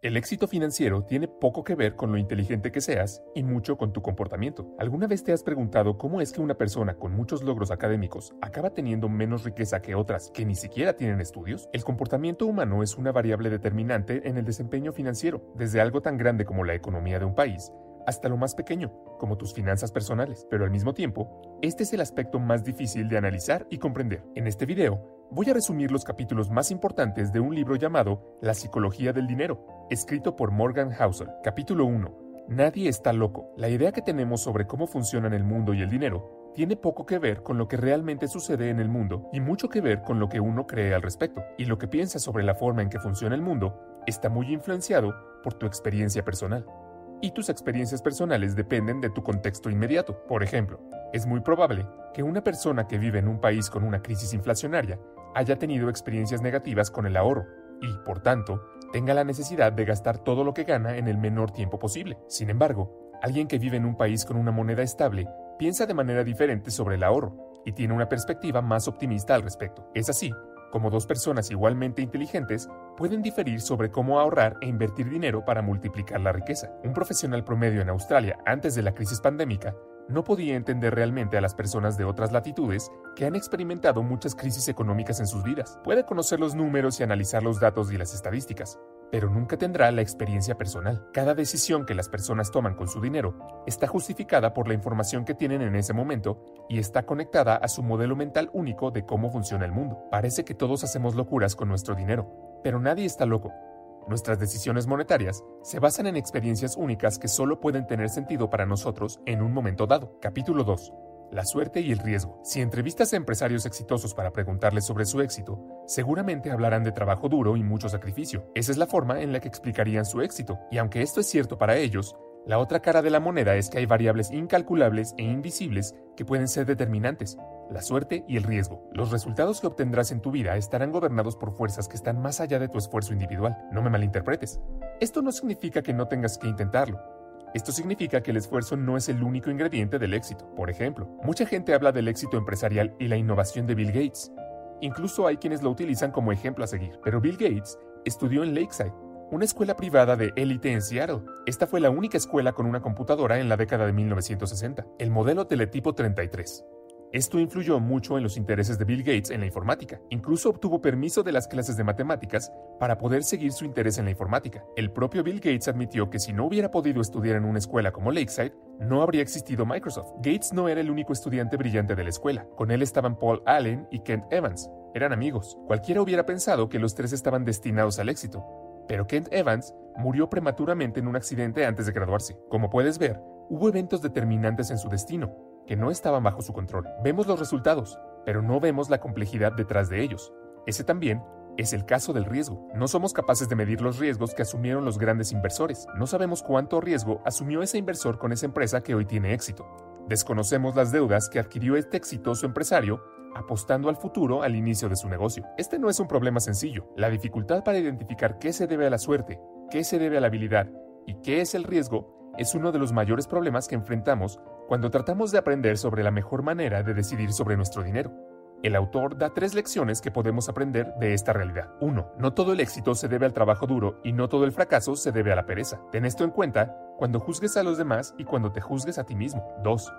El éxito financiero tiene poco que ver con lo inteligente que seas y mucho con tu comportamiento. ¿Alguna vez te has preguntado cómo es que una persona con muchos logros académicos acaba teniendo menos riqueza que otras que ni siquiera tienen estudios? El comportamiento humano es una variable determinante en el desempeño financiero, desde algo tan grande como la economía de un país hasta lo más pequeño, como tus finanzas personales. Pero al mismo tiempo, este es el aspecto más difícil de analizar y comprender. En este video, voy a resumir los capítulos más importantes de un libro llamado La psicología del dinero, escrito por Morgan Housel. Capítulo 1. Nadie está loco. La idea que tenemos sobre cómo funcionan el mundo y el dinero tiene poco que ver con lo que realmente sucede en el mundo y mucho que ver con lo que uno cree al respecto. Y lo que piensas sobre la forma en que funciona el mundo está muy influenciado por tu experiencia personal y tus experiencias personales dependen de tu contexto inmediato. Por ejemplo, es muy probable que una persona que vive en un país con una crisis inflacionaria haya tenido experiencias negativas con el ahorro y, por tanto, tenga la necesidad de gastar todo lo que gana en el menor tiempo posible. Sin embargo, alguien que vive en un país con una moneda estable piensa de manera diferente sobre el ahorro y tiene una perspectiva más optimista al respecto. Es así como dos personas igualmente inteligentes pueden diferir sobre cómo ahorrar e invertir dinero para multiplicar la riqueza. Un profesional promedio en Australia antes de la crisis pandémica no podía entender realmente a las personas de otras latitudes que han experimentado muchas crisis económicas en sus vidas. Puede conocer los números y analizar los datos y las estadísticas, pero nunca tendrá la experiencia personal. Cada decisión que las personas toman con su dinero está justificada por la información que tienen en ese momento y está conectada a su modelo mental único de cómo funciona el mundo. Parece que todos hacemos locuras con nuestro dinero, pero nadie está loco. Nuestras decisiones monetarias se basan en experiencias únicas que solo pueden tener sentido para nosotros en un momento dado. Capítulo 2 la suerte y el riesgo. Si entrevistas a empresarios exitosos para preguntarles sobre su éxito, seguramente hablarán de trabajo duro y mucho sacrificio. Esa es la forma en la que explicarían su éxito. Y aunque esto es cierto para ellos, la otra cara de la moneda es que hay variables incalculables e invisibles que pueden ser determinantes, la suerte y el riesgo. Los resultados que obtendrás en tu vida estarán gobernados por fuerzas que están más allá de tu esfuerzo individual. No me malinterpretes. Esto no significa que no tengas que intentarlo. Esto significa que el esfuerzo no es el único ingrediente del éxito. Por ejemplo, mucha gente habla del éxito empresarial y la innovación de Bill Gates. Incluso hay quienes lo utilizan como ejemplo a seguir. Pero Bill Gates estudió en Lakeside, una escuela privada de élite en Seattle. Esta fue la única escuela con una computadora en la década de 1960, el modelo teletipo 33. Esto influyó mucho en los intereses de Bill Gates en la informática. Incluso obtuvo permiso de las clases de matemáticas para poder seguir su interés en la informática. El propio Bill Gates admitió que si no hubiera podido estudiar en una escuela como Lakeside, no habría existido Microsoft. Gates no era el único estudiante brillante de la escuela. Con él estaban Paul Allen y Kent Evans. Eran amigos. Cualquiera hubiera pensado que los tres estaban destinados al éxito. Pero Kent Evans murió prematuramente en un accidente antes de graduarse. Como puedes ver, hubo eventos determinantes en su destino que no estaban bajo su control. Vemos los resultados, pero no vemos la complejidad detrás de ellos. Ese también es el caso del riesgo. No somos capaces de medir los riesgos que asumieron los grandes inversores. No sabemos cuánto riesgo asumió ese inversor con esa empresa que hoy tiene éxito. Desconocemos las deudas que adquirió este exitoso empresario apostando al futuro al inicio de su negocio. Este no es un problema sencillo. La dificultad para identificar qué se debe a la suerte, qué se debe a la habilidad y qué es el riesgo es uno de los mayores problemas que enfrentamos cuando tratamos de aprender sobre la mejor manera de decidir sobre nuestro dinero. El autor da tres lecciones que podemos aprender de esta realidad. 1. No todo el éxito se debe al trabajo duro y no todo el fracaso se debe a la pereza. Ten esto en cuenta cuando juzgues a los demás y cuando te juzgues a ti mismo. 2.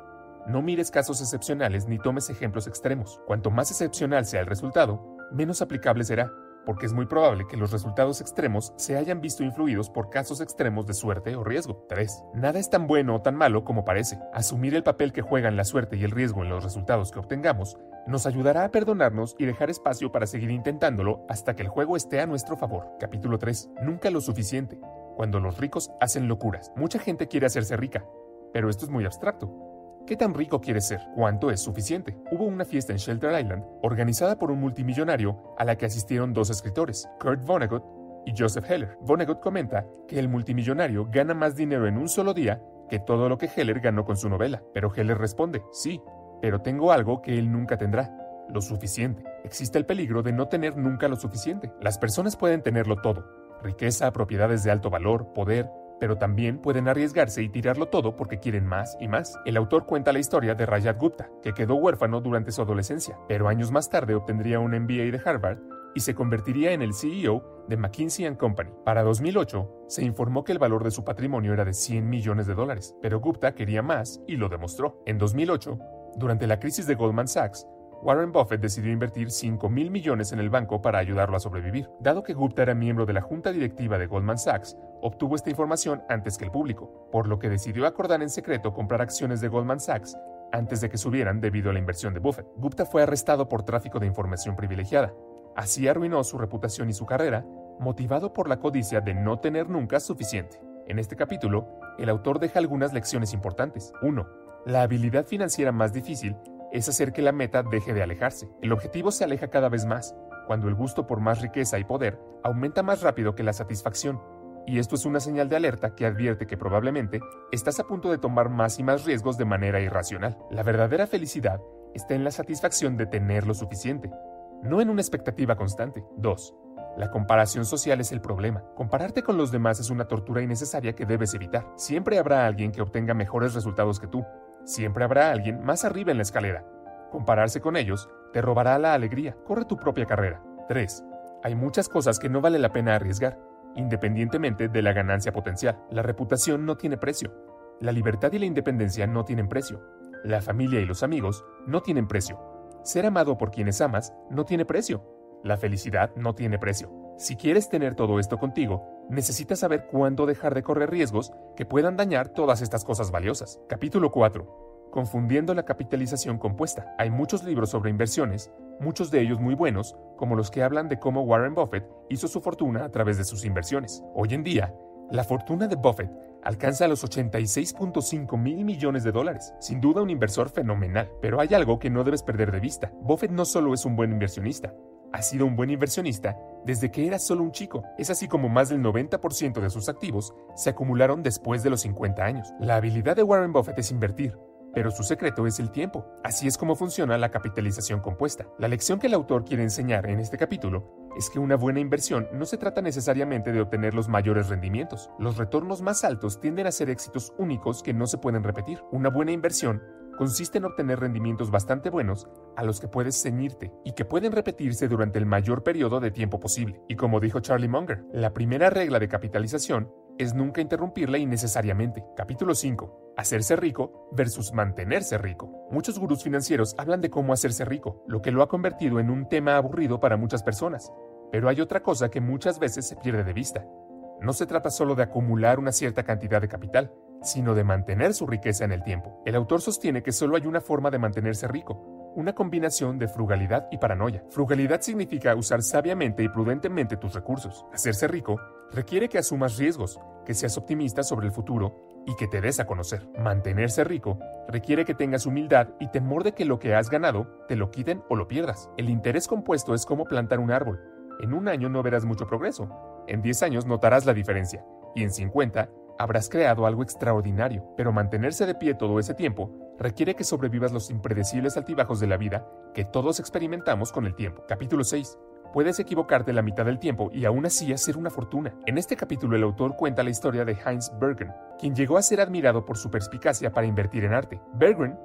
No mires casos excepcionales ni tomes ejemplos extremos. Cuanto más excepcional sea el resultado, menos aplicable será porque es muy probable que los resultados extremos se hayan visto influidos por casos extremos de suerte o riesgo. 3. Nada es tan bueno o tan malo como parece. Asumir el papel que juegan la suerte y el riesgo en los resultados que obtengamos nos ayudará a perdonarnos y dejar espacio para seguir intentándolo hasta que el juego esté a nuestro favor. Capítulo 3. Nunca lo suficiente. Cuando los ricos hacen locuras. Mucha gente quiere hacerse rica, pero esto es muy abstracto. ¿Qué tan rico quieres ser? ¿Cuánto es suficiente? Hubo una fiesta en Shelter Island organizada por un multimillonario a la que asistieron dos escritores, Kurt Vonnegut y Joseph Heller. Vonnegut comenta que el multimillonario gana más dinero en un solo día que todo lo que Heller ganó con su novela. Pero Heller responde, sí, pero tengo algo que él nunca tendrá, lo suficiente. Existe el peligro de no tener nunca lo suficiente. Las personas pueden tenerlo todo, riqueza, propiedades de alto valor, poder, pero también pueden arriesgarse y tirarlo todo porque quieren más y más. El autor cuenta la historia de Rajat Gupta, que quedó huérfano durante su adolescencia, pero años más tarde obtendría un MBA de Harvard y se convertiría en el CEO de McKinsey ⁇ Company. Para 2008, se informó que el valor de su patrimonio era de 100 millones de dólares, pero Gupta quería más y lo demostró. En 2008, durante la crisis de Goldman Sachs, Warren Buffett decidió invertir 5 mil millones en el banco para ayudarlo a sobrevivir. Dado que Gupta era miembro de la junta directiva de Goldman Sachs, obtuvo esta información antes que el público, por lo que decidió acordar en secreto comprar acciones de Goldman Sachs antes de que subieran debido a la inversión de Buffett. Gupta fue arrestado por tráfico de información privilegiada. Así arruinó su reputación y su carrera, motivado por la codicia de no tener nunca suficiente. En este capítulo, el autor deja algunas lecciones importantes. 1. La habilidad financiera más difícil es hacer que la meta deje de alejarse. El objetivo se aleja cada vez más, cuando el gusto por más riqueza y poder aumenta más rápido que la satisfacción. Y esto es una señal de alerta que advierte que probablemente estás a punto de tomar más y más riesgos de manera irracional. La verdadera felicidad está en la satisfacción de tener lo suficiente, no en una expectativa constante. 2. La comparación social es el problema. Compararte con los demás es una tortura innecesaria que debes evitar. Siempre habrá alguien que obtenga mejores resultados que tú, Siempre habrá alguien más arriba en la escalera. Compararse con ellos te robará la alegría. Corre tu propia carrera. 3. Hay muchas cosas que no vale la pena arriesgar, independientemente de la ganancia potencial. La reputación no tiene precio. La libertad y la independencia no tienen precio. La familia y los amigos no tienen precio. Ser amado por quienes amas no tiene precio. La felicidad no tiene precio. Si quieres tener todo esto contigo, necesitas saber cuándo dejar de correr riesgos que puedan dañar todas estas cosas valiosas. Capítulo 4. Confundiendo la capitalización compuesta. Hay muchos libros sobre inversiones, muchos de ellos muy buenos, como los que hablan de cómo Warren Buffett hizo su fortuna a través de sus inversiones. Hoy en día, la fortuna de Buffett alcanza los 86.5 mil millones de dólares. Sin duda un inversor fenomenal, pero hay algo que no debes perder de vista. Buffett no solo es un buen inversionista, ha sido un buen inversionista desde que era solo un chico. Es así como más del 90% de sus activos se acumularon después de los 50 años. La habilidad de Warren Buffett es invertir, pero su secreto es el tiempo. Así es como funciona la capitalización compuesta. La lección que el autor quiere enseñar en este capítulo es que una buena inversión no se trata necesariamente de obtener los mayores rendimientos. Los retornos más altos tienden a ser éxitos únicos que no se pueden repetir. Una buena inversión consiste en obtener rendimientos bastante buenos a los que puedes ceñirte y que pueden repetirse durante el mayor periodo de tiempo posible. Y como dijo Charlie Munger, la primera regla de capitalización es nunca interrumpirla innecesariamente. Capítulo 5. Hacerse rico versus mantenerse rico. Muchos gurús financieros hablan de cómo hacerse rico, lo que lo ha convertido en un tema aburrido para muchas personas. Pero hay otra cosa que muchas veces se pierde de vista. No se trata solo de acumular una cierta cantidad de capital, sino de mantener su riqueza en el tiempo. El autor sostiene que solo hay una forma de mantenerse rico, una combinación de frugalidad y paranoia. Frugalidad significa usar sabiamente y prudentemente tus recursos. Hacerse rico requiere que asumas riesgos, que seas optimista sobre el futuro y que te des a conocer. Mantenerse rico requiere que tengas humildad y temor de que lo que has ganado te lo quiten o lo pierdas. El interés compuesto es como plantar un árbol. En un año no verás mucho progreso, en 10 años notarás la diferencia y en 50 habrás creado algo extraordinario, pero mantenerse de pie todo ese tiempo requiere que sobrevivas los impredecibles altibajos de la vida que todos experimentamos con el tiempo. Capítulo 6. Puedes equivocarte la mitad del tiempo y aún así hacer una fortuna. En este capítulo el autor cuenta la historia de Heinz Bergen, quien llegó a ser admirado por su perspicacia para invertir en arte. Bergen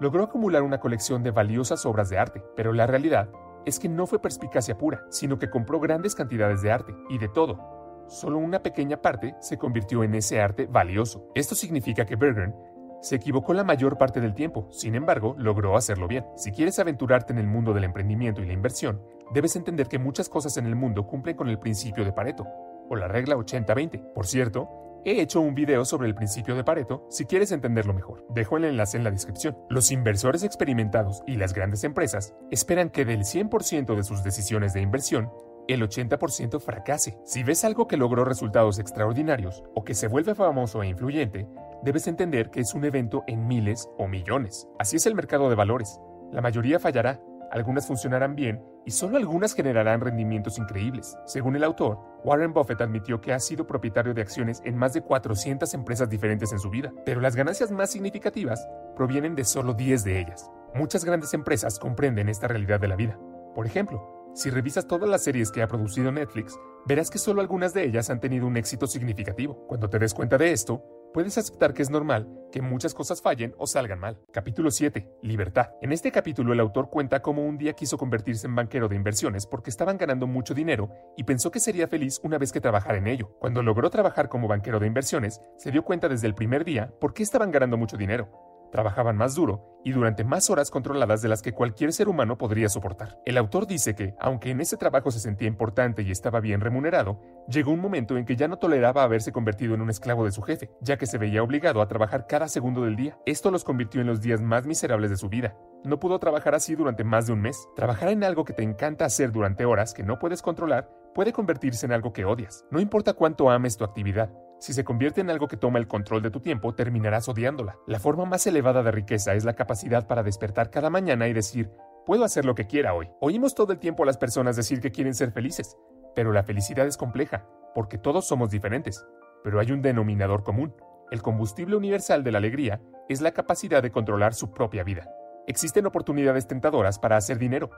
logró acumular una colección de valiosas obras de arte, pero la realidad es que no fue perspicacia pura, sino que compró grandes cantidades de arte, y de todo, solo una pequeña parte se convirtió en ese arte valioso. Esto significa que Bergen se equivocó la mayor parte del tiempo, sin embargo, logró hacerlo bien. Si quieres aventurarte en el mundo del emprendimiento y la inversión, debes entender que muchas cosas en el mundo cumplen con el principio de Pareto, o la regla 80-20. Por cierto, he hecho un video sobre el principio de Pareto si quieres entenderlo mejor. Dejo el enlace en la descripción. Los inversores experimentados y las grandes empresas esperan que del 100% de sus decisiones de inversión, el 80% fracase. Si ves algo que logró resultados extraordinarios o que se vuelve famoso e influyente, debes entender que es un evento en miles o millones. Así es el mercado de valores. La mayoría fallará, algunas funcionarán bien y solo algunas generarán rendimientos increíbles. Según el autor, Warren Buffett admitió que ha sido propietario de acciones en más de 400 empresas diferentes en su vida, pero las ganancias más significativas provienen de solo 10 de ellas. Muchas grandes empresas comprenden esta realidad de la vida. Por ejemplo, si revisas todas las series que ha producido Netflix, verás que solo algunas de ellas han tenido un éxito significativo. Cuando te des cuenta de esto, Puedes aceptar que es normal que muchas cosas fallen o salgan mal. Capítulo 7. Libertad. En este capítulo el autor cuenta cómo un día quiso convertirse en banquero de inversiones porque estaban ganando mucho dinero y pensó que sería feliz una vez que trabajara en ello. Cuando logró trabajar como banquero de inversiones, se dio cuenta desde el primer día por qué estaban ganando mucho dinero trabajaban más duro y durante más horas controladas de las que cualquier ser humano podría soportar. El autor dice que, aunque en ese trabajo se sentía importante y estaba bien remunerado, llegó un momento en que ya no toleraba haberse convertido en un esclavo de su jefe, ya que se veía obligado a trabajar cada segundo del día. Esto los convirtió en los días más miserables de su vida. No pudo trabajar así durante más de un mes. Trabajar en algo que te encanta hacer durante horas que no puedes controlar puede convertirse en algo que odias. No importa cuánto ames tu actividad, si se convierte en algo que toma el control de tu tiempo, terminarás odiándola. La forma más elevada de riqueza es la capacidad para despertar cada mañana y decir, puedo hacer lo que quiera hoy. Oímos todo el tiempo a las personas decir que quieren ser felices, pero la felicidad es compleja, porque todos somos diferentes. Pero hay un denominador común. El combustible universal de la alegría es la capacidad de controlar su propia vida. Existen oportunidades tentadoras para hacer dinero,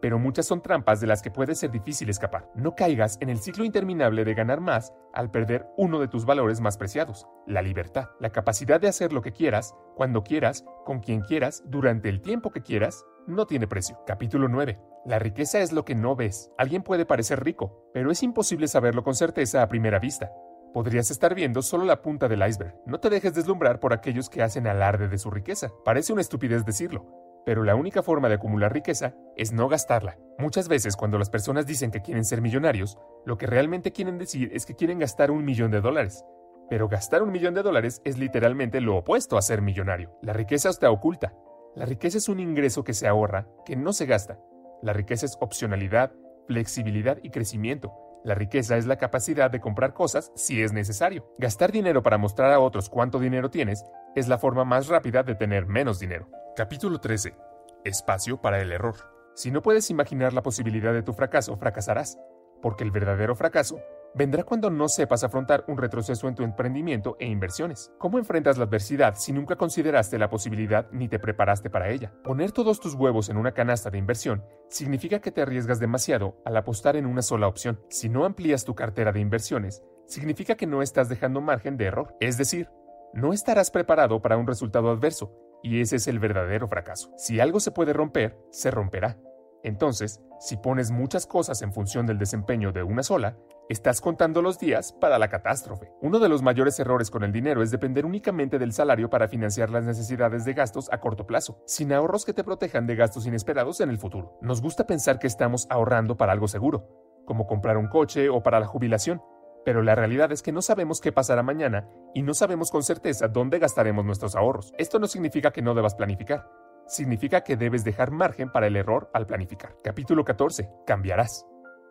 pero muchas son trampas de las que puede ser difícil escapar. No caigas en el ciclo interminable de ganar más al perder uno de tus valores más preciados, la libertad, la capacidad de hacer lo que quieras, cuando quieras, con quien quieras, durante el tiempo que quieras, no tiene precio. Capítulo 9. La riqueza es lo que no ves. Alguien puede parecer rico, pero es imposible saberlo con certeza a primera vista. Podrías estar viendo solo la punta del iceberg. No te dejes deslumbrar por aquellos que hacen alarde de su riqueza. Parece una estupidez decirlo, pero la única forma de acumular riqueza es no gastarla. Muchas veces cuando las personas dicen que quieren ser millonarios, lo que realmente quieren decir es que quieren gastar un millón de dólares. Pero gastar un millón de dólares es literalmente lo opuesto a ser millonario. La riqueza está oculta. La riqueza es un ingreso que se ahorra, que no se gasta. La riqueza es opcionalidad, flexibilidad y crecimiento. La riqueza es la capacidad de comprar cosas si es necesario. Gastar dinero para mostrar a otros cuánto dinero tienes es la forma más rápida de tener menos dinero. Capítulo 13. Espacio para el error. Si no puedes imaginar la posibilidad de tu fracaso, fracasarás, porque el verdadero fracaso vendrá cuando no sepas afrontar un retroceso en tu emprendimiento e inversiones. ¿Cómo enfrentas la adversidad si nunca consideraste la posibilidad ni te preparaste para ella? Poner todos tus huevos en una canasta de inversión significa que te arriesgas demasiado al apostar en una sola opción. Si no amplías tu cartera de inversiones, significa que no estás dejando margen de error. Es decir, no estarás preparado para un resultado adverso y ese es el verdadero fracaso. Si algo se puede romper, se romperá. Entonces, si pones muchas cosas en función del desempeño de una sola, estás contando los días para la catástrofe. Uno de los mayores errores con el dinero es depender únicamente del salario para financiar las necesidades de gastos a corto plazo, sin ahorros que te protejan de gastos inesperados en el futuro. Nos gusta pensar que estamos ahorrando para algo seguro, como comprar un coche o para la jubilación, pero la realidad es que no sabemos qué pasará mañana y no sabemos con certeza dónde gastaremos nuestros ahorros. Esto no significa que no debas planificar, significa que debes dejar margen para el error al planificar. Capítulo 14. Cambiarás.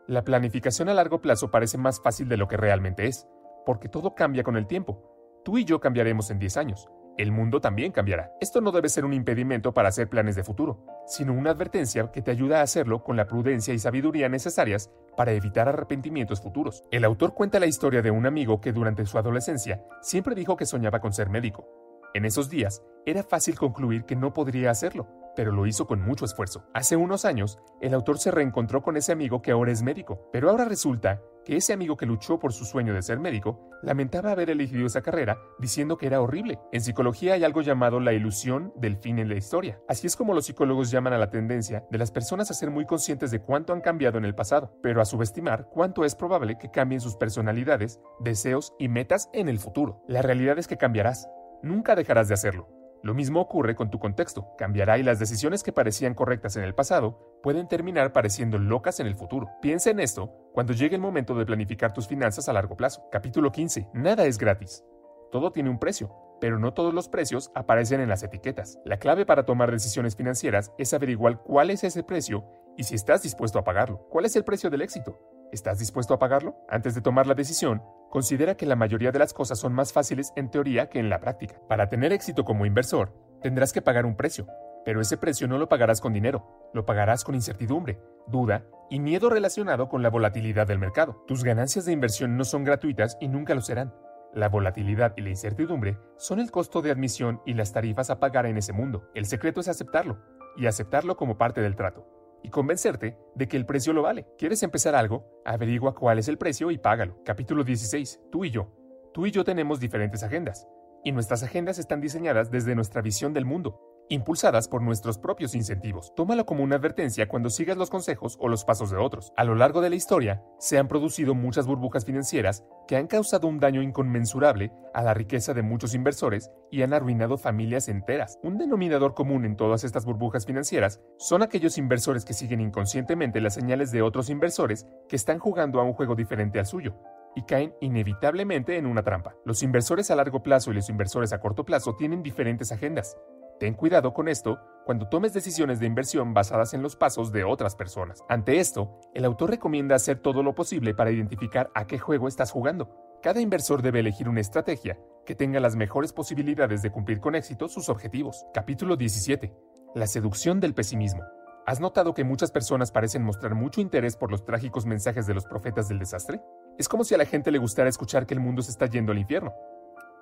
La planificación a largo plazo parece más fácil de lo que realmente es, porque todo cambia con el tiempo. Tú y yo cambiaremos en 10 años, el mundo también cambiará. Esto no debe ser un impedimento para hacer planes de futuro, sino una advertencia que te ayuda a hacerlo con la prudencia y sabiduría necesarias para evitar arrepentimientos futuros. El autor cuenta la historia de un amigo que durante su adolescencia siempre dijo que soñaba con ser médico. En esos días, era fácil concluir que no podría hacerlo, pero lo hizo con mucho esfuerzo. Hace unos años, el autor se reencontró con ese amigo que ahora es médico, pero ahora resulta que ese amigo que luchó por su sueño de ser médico lamentaba haber elegido esa carrera diciendo que era horrible. En psicología hay algo llamado la ilusión del fin en la historia. Así es como los psicólogos llaman a la tendencia de las personas a ser muy conscientes de cuánto han cambiado en el pasado, pero a subestimar cuánto es probable que cambien sus personalidades, deseos y metas en el futuro. La realidad es que cambiarás. Nunca dejarás de hacerlo. Lo mismo ocurre con tu contexto, cambiará y las decisiones que parecían correctas en el pasado pueden terminar pareciendo locas en el futuro. Piensa en esto cuando llegue el momento de planificar tus finanzas a largo plazo. Capítulo 15. Nada es gratis. Todo tiene un precio, pero no todos los precios aparecen en las etiquetas. La clave para tomar decisiones financieras es averiguar cuál es ese precio y si estás dispuesto a pagarlo. ¿Cuál es el precio del éxito? ¿Estás dispuesto a pagarlo? Antes de tomar la decisión, considera que la mayoría de las cosas son más fáciles en teoría que en la práctica. Para tener éxito como inversor, tendrás que pagar un precio, pero ese precio no lo pagarás con dinero, lo pagarás con incertidumbre, duda y miedo relacionado con la volatilidad del mercado. Tus ganancias de inversión no son gratuitas y nunca lo serán. La volatilidad y la incertidumbre son el costo de admisión y las tarifas a pagar en ese mundo. El secreto es aceptarlo, y aceptarlo como parte del trato y convencerte de que el precio lo vale. ¿Quieres empezar algo? Averigua cuál es el precio y págalo. Capítulo 16. Tú y yo. Tú y yo tenemos diferentes agendas. y nuestras agendas están diseñadas desde nuestra visión del mundo, impulsadas por nuestros propios incentivos. Tómalo como una advertencia cuando sigas los consejos o los pasos de otros. A lo largo de la historia, se han producido muchas burbujas financieras que han causado un daño inconmensurable a la riqueza de muchos inversores y han arruinado familias enteras. Un denominador común en todas estas burbujas financieras son aquellos inversores que siguen inconscientemente las señales de otros inversores que están jugando a un juego diferente al suyo y caen inevitablemente en una trampa. Los inversores a largo plazo y los inversores a corto plazo tienen diferentes agendas. Ten cuidado con esto cuando tomes decisiones de inversión basadas en los pasos de otras personas. Ante esto, el autor recomienda hacer todo lo posible para identificar a qué juego estás jugando. Cada inversor debe elegir una estrategia que tenga las mejores posibilidades de cumplir con éxito sus objetivos. Capítulo 17. La seducción del pesimismo. ¿Has notado que muchas personas parecen mostrar mucho interés por los trágicos mensajes de los profetas del desastre? Es como si a la gente le gustara escuchar que el mundo se está yendo al infierno.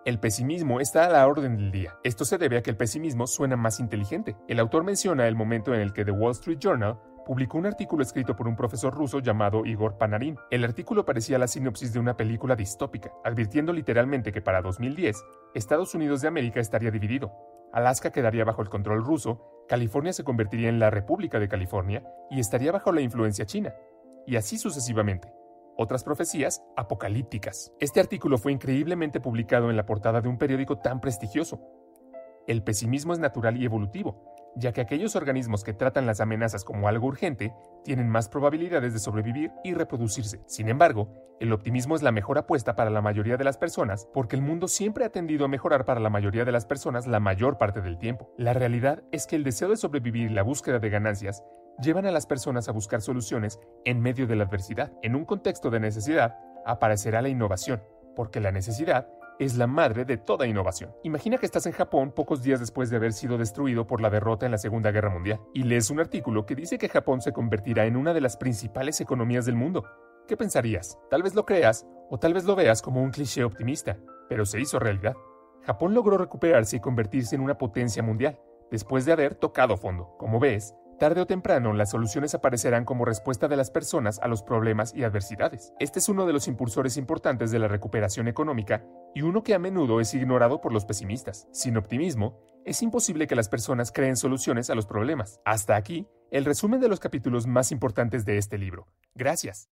El pesimismo está a la orden del día. Esto se debe a que el pesimismo suena más inteligente. El autor menciona el momento en el que The Wall Street Journal publicó un artículo escrito por un profesor ruso llamado Igor Panarin. El artículo parecía la sinopsis de una película distópica, advirtiendo literalmente que para 2010 Estados Unidos de América estaría dividido. Alaska quedaría bajo el control ruso, California se convertiría en la República de California y estaría bajo la influencia china, y así sucesivamente otras profecías apocalípticas. Este artículo fue increíblemente publicado en la portada de un periódico tan prestigioso. El pesimismo es natural y evolutivo, ya que aquellos organismos que tratan las amenazas como algo urgente tienen más probabilidades de sobrevivir y reproducirse. Sin embargo, el optimismo es la mejor apuesta para la mayoría de las personas porque el mundo siempre ha tendido a mejorar para la mayoría de las personas la mayor parte del tiempo. La realidad es que el deseo de sobrevivir y la búsqueda de ganancias llevan a las personas a buscar soluciones en medio de la adversidad. En un contexto de necesidad, aparecerá la innovación, porque la necesidad es la madre de toda innovación. Imagina que estás en Japón pocos días después de haber sido destruido por la derrota en la Segunda Guerra Mundial, y lees un artículo que dice que Japón se convertirá en una de las principales economías del mundo. ¿Qué pensarías? Tal vez lo creas o tal vez lo veas como un cliché optimista, pero se hizo realidad. Japón logró recuperarse y convertirse en una potencia mundial, después de haber tocado fondo. Como ves, Tarde o temprano, las soluciones aparecerán como respuesta de las personas a los problemas y adversidades. Este es uno de los impulsores importantes de la recuperación económica y uno que a menudo es ignorado por los pesimistas. Sin optimismo, es imposible que las personas creen soluciones a los problemas. Hasta aquí, el resumen de los capítulos más importantes de este libro. Gracias.